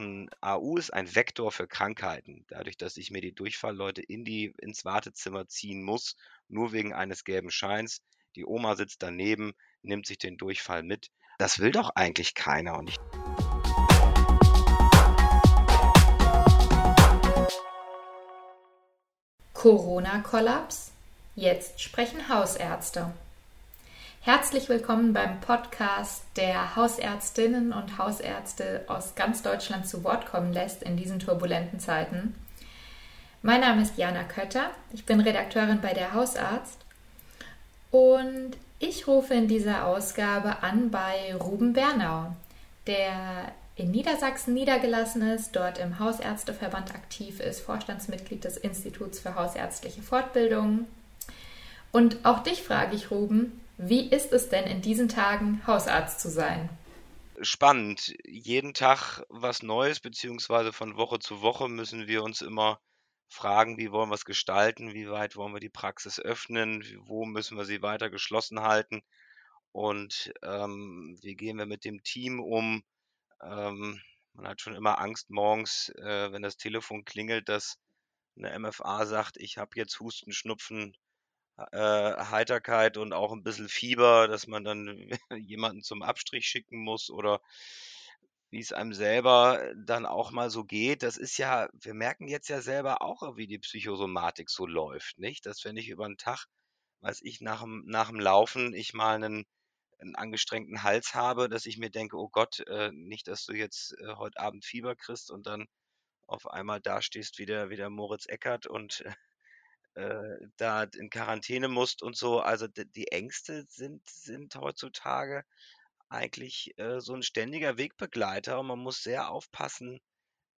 Ein AU ist ein Vektor für Krankheiten. Dadurch, dass ich mir die Durchfallleute in die, ins Wartezimmer ziehen muss, nur wegen eines gelben Scheins. Die Oma sitzt daneben, nimmt sich den Durchfall mit. Das will doch eigentlich keiner. Und ich Corona-Kollaps? Jetzt sprechen Hausärzte. Herzlich willkommen beim Podcast, der Hausärztinnen und Hausärzte aus ganz Deutschland zu Wort kommen lässt in diesen turbulenten Zeiten. Mein Name ist Jana Kötter, ich bin Redakteurin bei der Hausarzt und ich rufe in dieser Ausgabe an bei Ruben Bernau, der in Niedersachsen niedergelassen ist, dort im Hausärzteverband aktiv ist, Vorstandsmitglied des Instituts für Hausärztliche Fortbildung. Und auch dich frage ich, Ruben, wie ist es denn in diesen Tagen, Hausarzt zu sein? Spannend. Jeden Tag was Neues, beziehungsweise von Woche zu Woche müssen wir uns immer fragen, wie wollen wir es gestalten, wie weit wollen wir die Praxis öffnen, wo müssen wir sie weiter geschlossen halten und ähm, wie gehen wir mit dem Team um. Ähm, man hat schon immer Angst morgens, äh, wenn das Telefon klingelt, dass eine MFA sagt, ich habe jetzt Husten, Schnupfen, äh, Heiterkeit und auch ein bisschen Fieber, dass man dann jemanden zum Abstrich schicken muss oder wie es einem selber dann auch mal so geht. Das ist ja, wir merken jetzt ja selber auch, wie die Psychosomatik so läuft, nicht? Dass wenn ich über 'n Tag, weiß ich, nach dem nach dem Laufen ich mal einen 'n angestrengten Hals habe, dass ich mir denke: „Oh Gott, äh, nicht, dass du jetzt, äh, heute Abend Fieber kriegst und dann auf einmal dastehst wie der wie der Moritz Eckert und äh, da in Quarantäne musst und so. Also die Ängste sind, sind heutzutage eigentlich äh, so ein ständiger Wegbegleiter und man muss sehr aufpassen,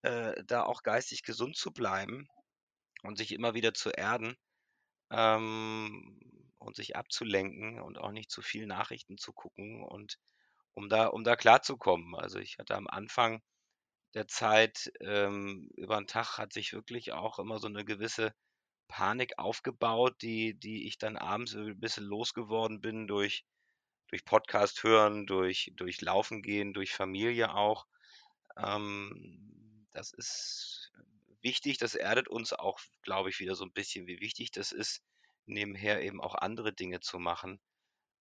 äh, da auch geistig gesund zu bleiben und sich immer wieder zu erden ähm, und sich abzulenken und auch nicht zu viel Nachrichten zu gucken und um da, um da klarzukommen. Also ich hatte am Anfang der Zeit ähm, über den Tag hat sich wirklich auch immer so eine gewisse Panik aufgebaut, die die ich dann abends ein bisschen losgeworden bin durch durch Podcast hören, durch durch Laufen gehen, durch Familie auch. Ähm, das ist wichtig, das erdet uns auch, glaube ich, wieder so ein bisschen, wie wichtig das ist, nebenher eben auch andere Dinge zu machen,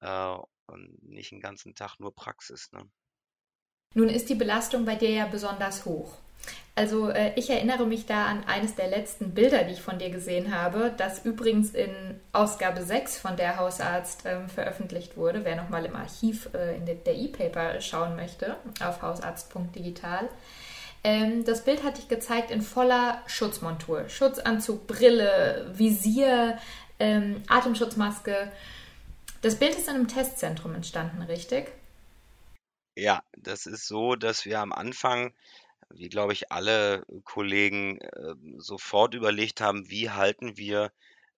äh, und nicht den ganzen Tag nur Praxis, ne? Nun ist die Belastung bei dir ja besonders hoch. Also äh, ich erinnere mich da an eines der letzten Bilder, die ich von dir gesehen habe, das übrigens in Ausgabe 6 von der Hausarzt ähm, veröffentlicht wurde. Wer nochmal im Archiv äh, in der E-Paper schauen möchte, auf hausarzt.digital. Ähm, das Bild hatte ich gezeigt in voller Schutzmontur. Schutzanzug, Brille, Visier, ähm, Atemschutzmaske. Das Bild ist in einem Testzentrum entstanden, richtig? Ja, das ist so, dass wir am Anfang wie glaube ich alle Kollegen, äh, sofort überlegt haben, wie halten wir,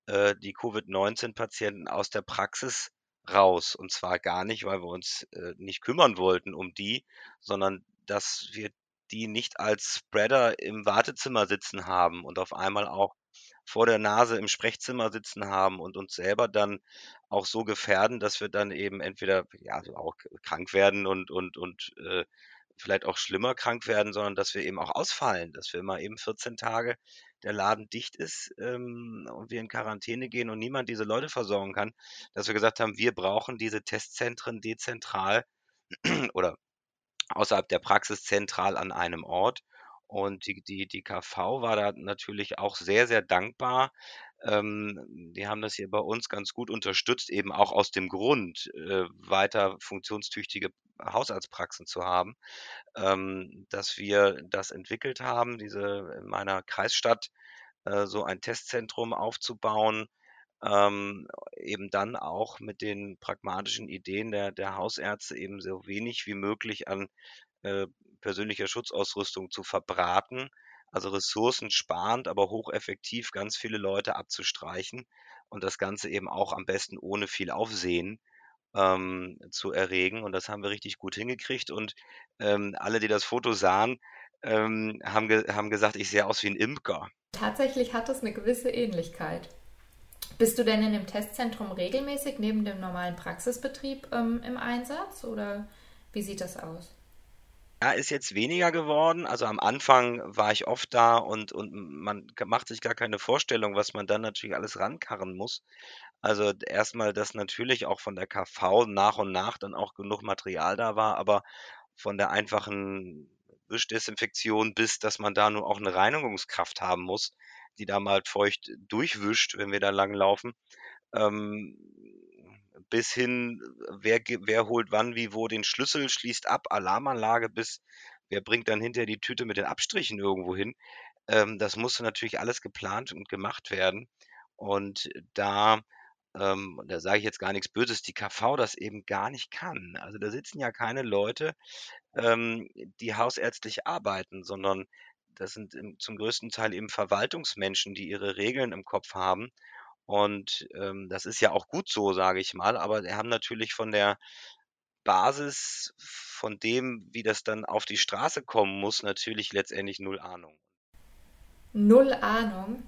äh, die Covid-19-Patienten aus der Praxis raus? Und zwar gar nicht, weil wir uns, äh, nicht kümmern wollten um die, sondern dass wir die nicht als Spreader im Wartezimmer sitzen haben und auf einmal auch vor der Nase im Sprechzimmer sitzen haben und uns selber dann auch so gefährden, dass wir dann eben entweder, ja, auch krank werden und und und, äh vielleicht auch schlimmer krank werden, sondern dass wir eben auch ausfallen, dass wir mal eben 14 Tage der Laden dicht ist ähm, und wir in Quarantäne gehen und niemand diese Leute versorgen kann, dass wir gesagt haben, wir brauchen diese Testzentren dezentral oder außerhalb der Praxis zentral an einem Ort. Und die, die, die KV war da natürlich auch sehr, sehr dankbar. Ähm, die haben das hier bei uns ganz gut unterstützt, eben auch aus dem Grund, äh, weiter funktionstüchtige Hausarztpraxen zu haben, ähm, dass wir das entwickelt haben, diese in meiner Kreisstadt äh, so ein Testzentrum aufzubauen, ähm, eben dann auch mit den pragmatischen Ideen der, der Hausärzte eben so wenig wie möglich an äh, persönlicher Schutzausrüstung zu verbraten, also ressourcensparend, aber hocheffektiv ganz viele Leute abzustreichen und das Ganze eben auch am besten ohne viel Aufsehen ähm, zu erregen. Und das haben wir richtig gut hingekriegt. Und ähm, alle, die das Foto sahen, ähm, haben, ge haben gesagt, ich sehe aus wie ein Imker. Tatsächlich hat das eine gewisse Ähnlichkeit. Bist du denn in dem Testzentrum regelmäßig neben dem normalen Praxisbetrieb ähm, im Einsatz oder wie sieht das aus? Ja, ist jetzt weniger geworden. Also am Anfang war ich oft da und, und man macht sich gar keine Vorstellung, was man dann natürlich alles rankarren muss. Also erstmal, dass natürlich auch von der KV nach und nach dann auch genug Material da war, aber von der einfachen Wischdesinfektion bis, dass man da nur auch eine Reinigungskraft haben muss, die da mal feucht durchwischt, wenn wir da langlaufen. Ähm, bis hin, wer, wer holt wann, wie, wo den Schlüssel, schließt ab, Alarmanlage, bis wer bringt dann hinterher die Tüte mit den Abstrichen irgendwo hin. Ähm, das musste natürlich alles geplant und gemacht werden. Und da, ähm, da sage ich jetzt gar nichts Böses, die KV das eben gar nicht kann. Also da sitzen ja keine Leute, ähm, die hausärztlich arbeiten, sondern das sind zum größten Teil eben Verwaltungsmenschen, die ihre Regeln im Kopf haben und, ähm, das ist ja auch gut so, sage ich mal, aber die haben natürlich von der Basis von dem, wie das dann auf die Straße kommen muss, natürlich letztendlich null Ahnung. Null Ahnung.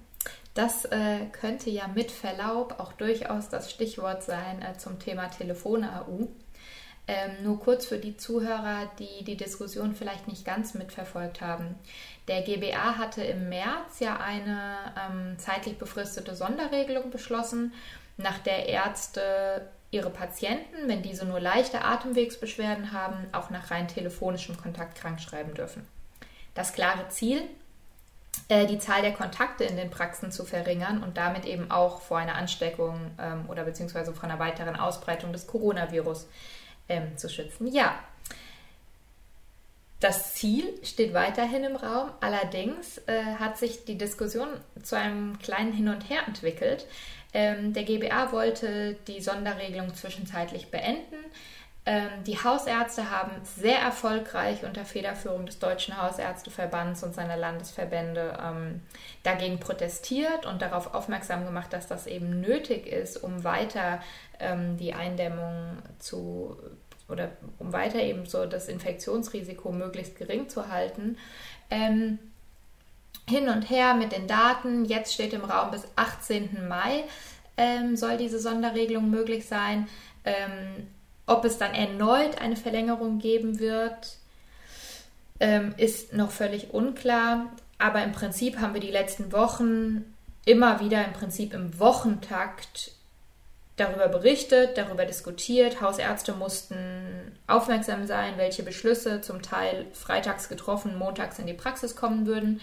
Das äh, könnte ja mit Verlaub auch durchaus das Stichwort sein äh, zum Thema Telefon-AU. Ähm, nur kurz für die Zuhörer, die die Diskussion vielleicht nicht ganz mitverfolgt haben. Der GBA hatte im März ja eine ähm, zeitlich befristete Sonderregelung beschlossen, nach der Ärzte ihre Patienten, wenn diese nur leichte Atemwegsbeschwerden haben, auch nach rein telefonischem Kontakt krankschreiben dürfen. Das klare Ziel, äh, die Zahl der Kontakte in den Praxen zu verringern und damit eben auch vor einer Ansteckung ähm, oder beziehungsweise vor einer weiteren Ausbreitung des Coronavirus ähm, zu schützen. Ja, das Ziel steht weiterhin im Raum, allerdings äh, hat sich die Diskussion zu einem kleinen Hin und Her entwickelt. Ähm, der GBA wollte die Sonderregelung zwischenzeitlich beenden. Ähm, die Hausärzte haben sehr erfolgreich unter Federführung des Deutschen Hausärzteverbands und seiner Landesverbände ähm, dagegen protestiert und darauf aufmerksam gemacht, dass das eben nötig ist, um weiter ähm, die Eindämmung zu oder um weiter eben so das Infektionsrisiko möglichst gering zu halten. Ähm, hin und her mit den Daten. Jetzt steht im Raum bis 18. Mai ähm, soll diese Sonderregelung möglich sein. Ähm, ob es dann erneut eine Verlängerung geben wird, ähm, ist noch völlig unklar. Aber im Prinzip haben wir die letzten Wochen immer wieder im Prinzip im Wochentakt darüber berichtet, darüber diskutiert. Hausärzte mussten aufmerksam sein, welche Beschlüsse zum Teil freitags getroffen, montags in die Praxis kommen würden.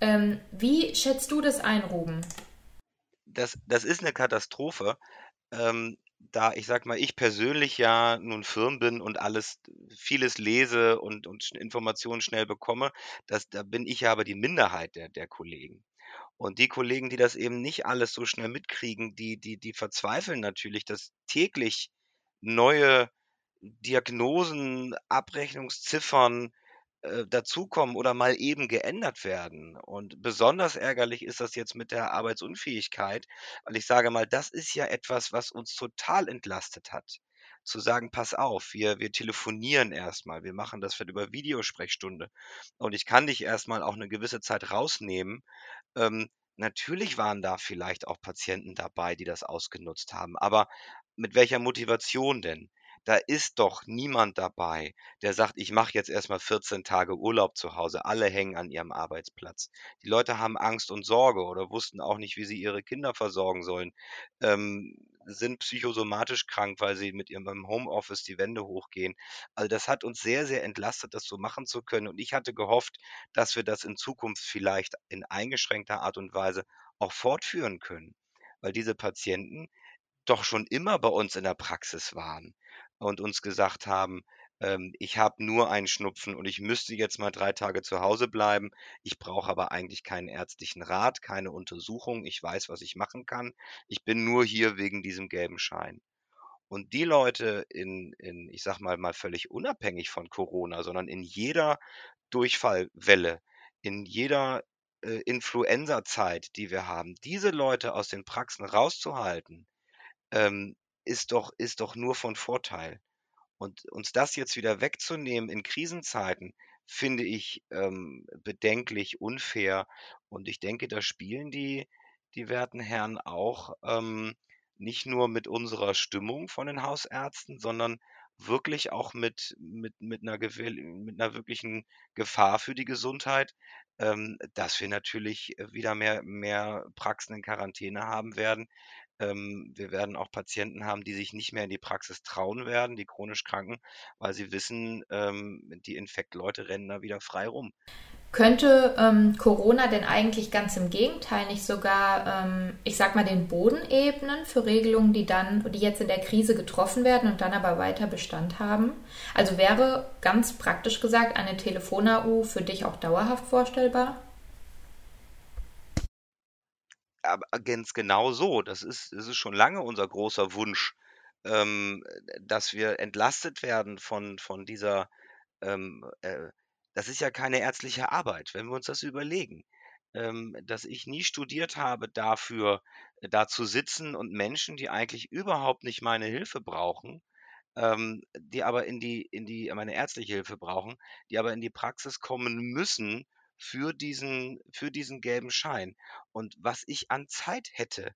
Ähm, wie schätzt du das ein, Ruben? Das, das ist eine Katastrophe. Ähm, da ich sag mal, ich persönlich ja nun Firm bin und alles, vieles lese und, und Informationen schnell bekomme, das, da bin ich ja aber die Minderheit der, der Kollegen. Und die Kollegen, die das eben nicht alles so schnell mitkriegen, die die die verzweifeln natürlich, dass täglich neue Diagnosen, Abrechnungsziffern, äh, dazukommen oder mal eben geändert werden. Und besonders ärgerlich ist das jetzt mit der Arbeitsunfähigkeit, weil ich sage mal, das ist ja etwas, was uns total entlastet hat. Zu sagen, pass auf, wir, wir telefonieren erstmal, wir machen das vielleicht über Videosprechstunde und ich kann dich erstmal auch eine gewisse Zeit rausnehmen, ähm, natürlich waren da vielleicht auch Patienten dabei, die das ausgenutzt haben, aber mit welcher Motivation denn? Da ist doch niemand dabei, der sagt: „Ich mache jetzt erstmal 14 Tage Urlaub zu Hause.“ Alle hängen an ihrem Arbeitsplatz. Die Leute haben Angst und Sorge oder wussten auch nicht, wie sie ihre Kinder versorgen sollen, ähm, sind psychosomatisch krank, weil sie mit ihrem Homeoffice die Wände hochgehen. Also, das hat uns sehr, sehr entlastet, das so machen zu können und ich hatte gehofft, dass wir das in Zukunft vielleicht in eingeschränkter Art und Weise auch fortführen können, weil diese Patienten doch schon immer bei uns in der Praxis waren und uns gesagt haben, ähm, ich habe nur einen Schnupfen und ich müsste jetzt mal drei Tage zu Hause bleiben. Ich brauche aber eigentlich keinen ärztlichen Rat, keine Untersuchung. Ich weiß, was ich machen kann. Ich bin nur hier wegen diesem gelben Schein. Und die Leute in, in, ich sag mal, mal völlig unabhängig von Corona, sondern in jeder Durchfallwelle, in jeder äh, Influenza-Zeit, die wir haben, diese Leute aus den Praxen rauszuhalten, ähm, ist doch ist doch nur von Vorteil. Und uns das jetzt wieder wegzunehmen in Krisenzeiten, finde ich, ähm, bedenklich, unfair. Und ich denke, da spielen die die werten Herren auch, ähm, nicht nur mit unserer Stimmung von den Hausärzten, sondern wirklich auch mit mit mit 'ner gewill mit 'ner wirklichen Gefahr für die Gesundheit, ähm, dass wir natürlich, wieder mehr mehr Praxen in Quarantäne haben werden. Ähm, wir werden auch Patienten haben, die sich nicht mehr in die Praxis trauen werden, die chronisch Kranken, weil sie wissen, ähm, die Infektleute rennen da wieder frei rum. Könnte ähm, Corona denn eigentlich ganz im Gegenteil nicht sogar, ähm, ich sag mal, den Boden ebnen für Regelungen, die dann, die jetzt in der Krise getroffen werden und dann aber weiter Bestand haben? Also wäre ganz praktisch gesagt eine Telefon-AU für dich auch dauerhaft vorstellbar? Aber ganz genau so. Das ist, das ist schon lange unser großer Wunsch, ähm, dass wir entlastet werden von, von dieser ähm, äh, das ist ja keine ärztliche Arbeit, wenn wir uns das überlegen, ähm, dass ich nie studiert habe dafür, äh, da zu sitzen und Menschen, die eigentlich überhaupt nicht meine Hilfe brauchen, ähm, die aber in die in die meine ärztliche Hilfe brauchen, die aber in die Praxis kommen müssen für diesen für diesen gelben Schein. Und was ich an Zeit hätte,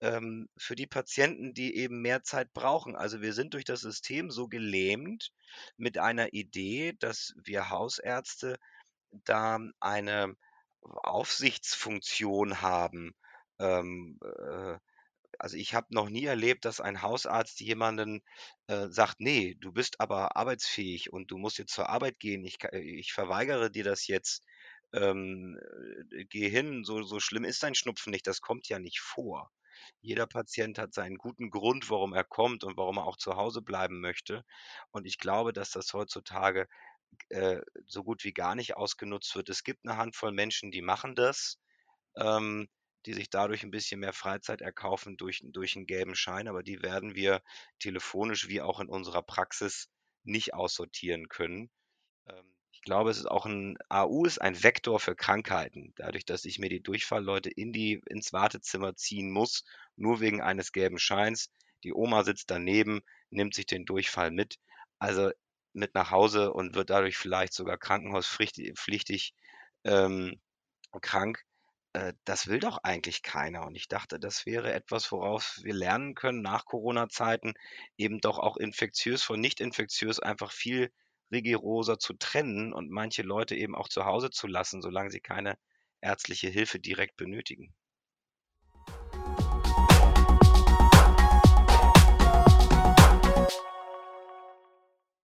ähm, für die Patienten, die eben mehr Zeit brauchen. Also wir sind durch das System so gelähmt mit einer Idee, dass wir Hausärzte da eine Aufsichtsfunktion haben. Ähm, äh, also ich habe noch nie erlebt, dass ein Hausarzt jemanden äh, sagt, nee, du bist aber arbeitsfähig und du musst jetzt zur Arbeit gehen. Ich, ich verweigere dir das jetzt. Ähm, äh, geh hin, so, so schlimm ist dein Schnupfen nicht, das kommt ja nicht vor. Jeder Patient hat seinen guten Grund, warum er kommt und warum er auch zu Hause bleiben möchte. Und ich glaube, dass das heutzutage äh, so gut wie gar nicht ausgenutzt wird. Es gibt eine Handvoll Menschen, die machen das, ähm, die sich dadurch ein bisschen mehr Freizeit erkaufen durch, durch einen gelben Schein, aber die werden wir telefonisch wie auch in unserer Praxis nicht aussortieren können. Ähm, glaube, es ist auch ein AU ist ein Vektor für Krankheiten. Dadurch, dass ich mir die Durchfallleute in die ins Wartezimmer ziehen muss, nur wegen eines gelben Scheins. Die Oma sitzt daneben, nimmt sich den Durchfall mit, also mit nach Hause und wird dadurch vielleicht sogar krankenhauspflichtig ähm, krank. Äh, das will doch eigentlich keiner. Und ich dachte, das wäre etwas, worauf wir lernen können nach Corona-Zeiten, eben doch auch infektiös von nicht infektiös einfach viel rigoroser zu trennen und manche Leute eben auch zu Hause zu lassen, solange sie keine ärztliche Hilfe direkt benötigen.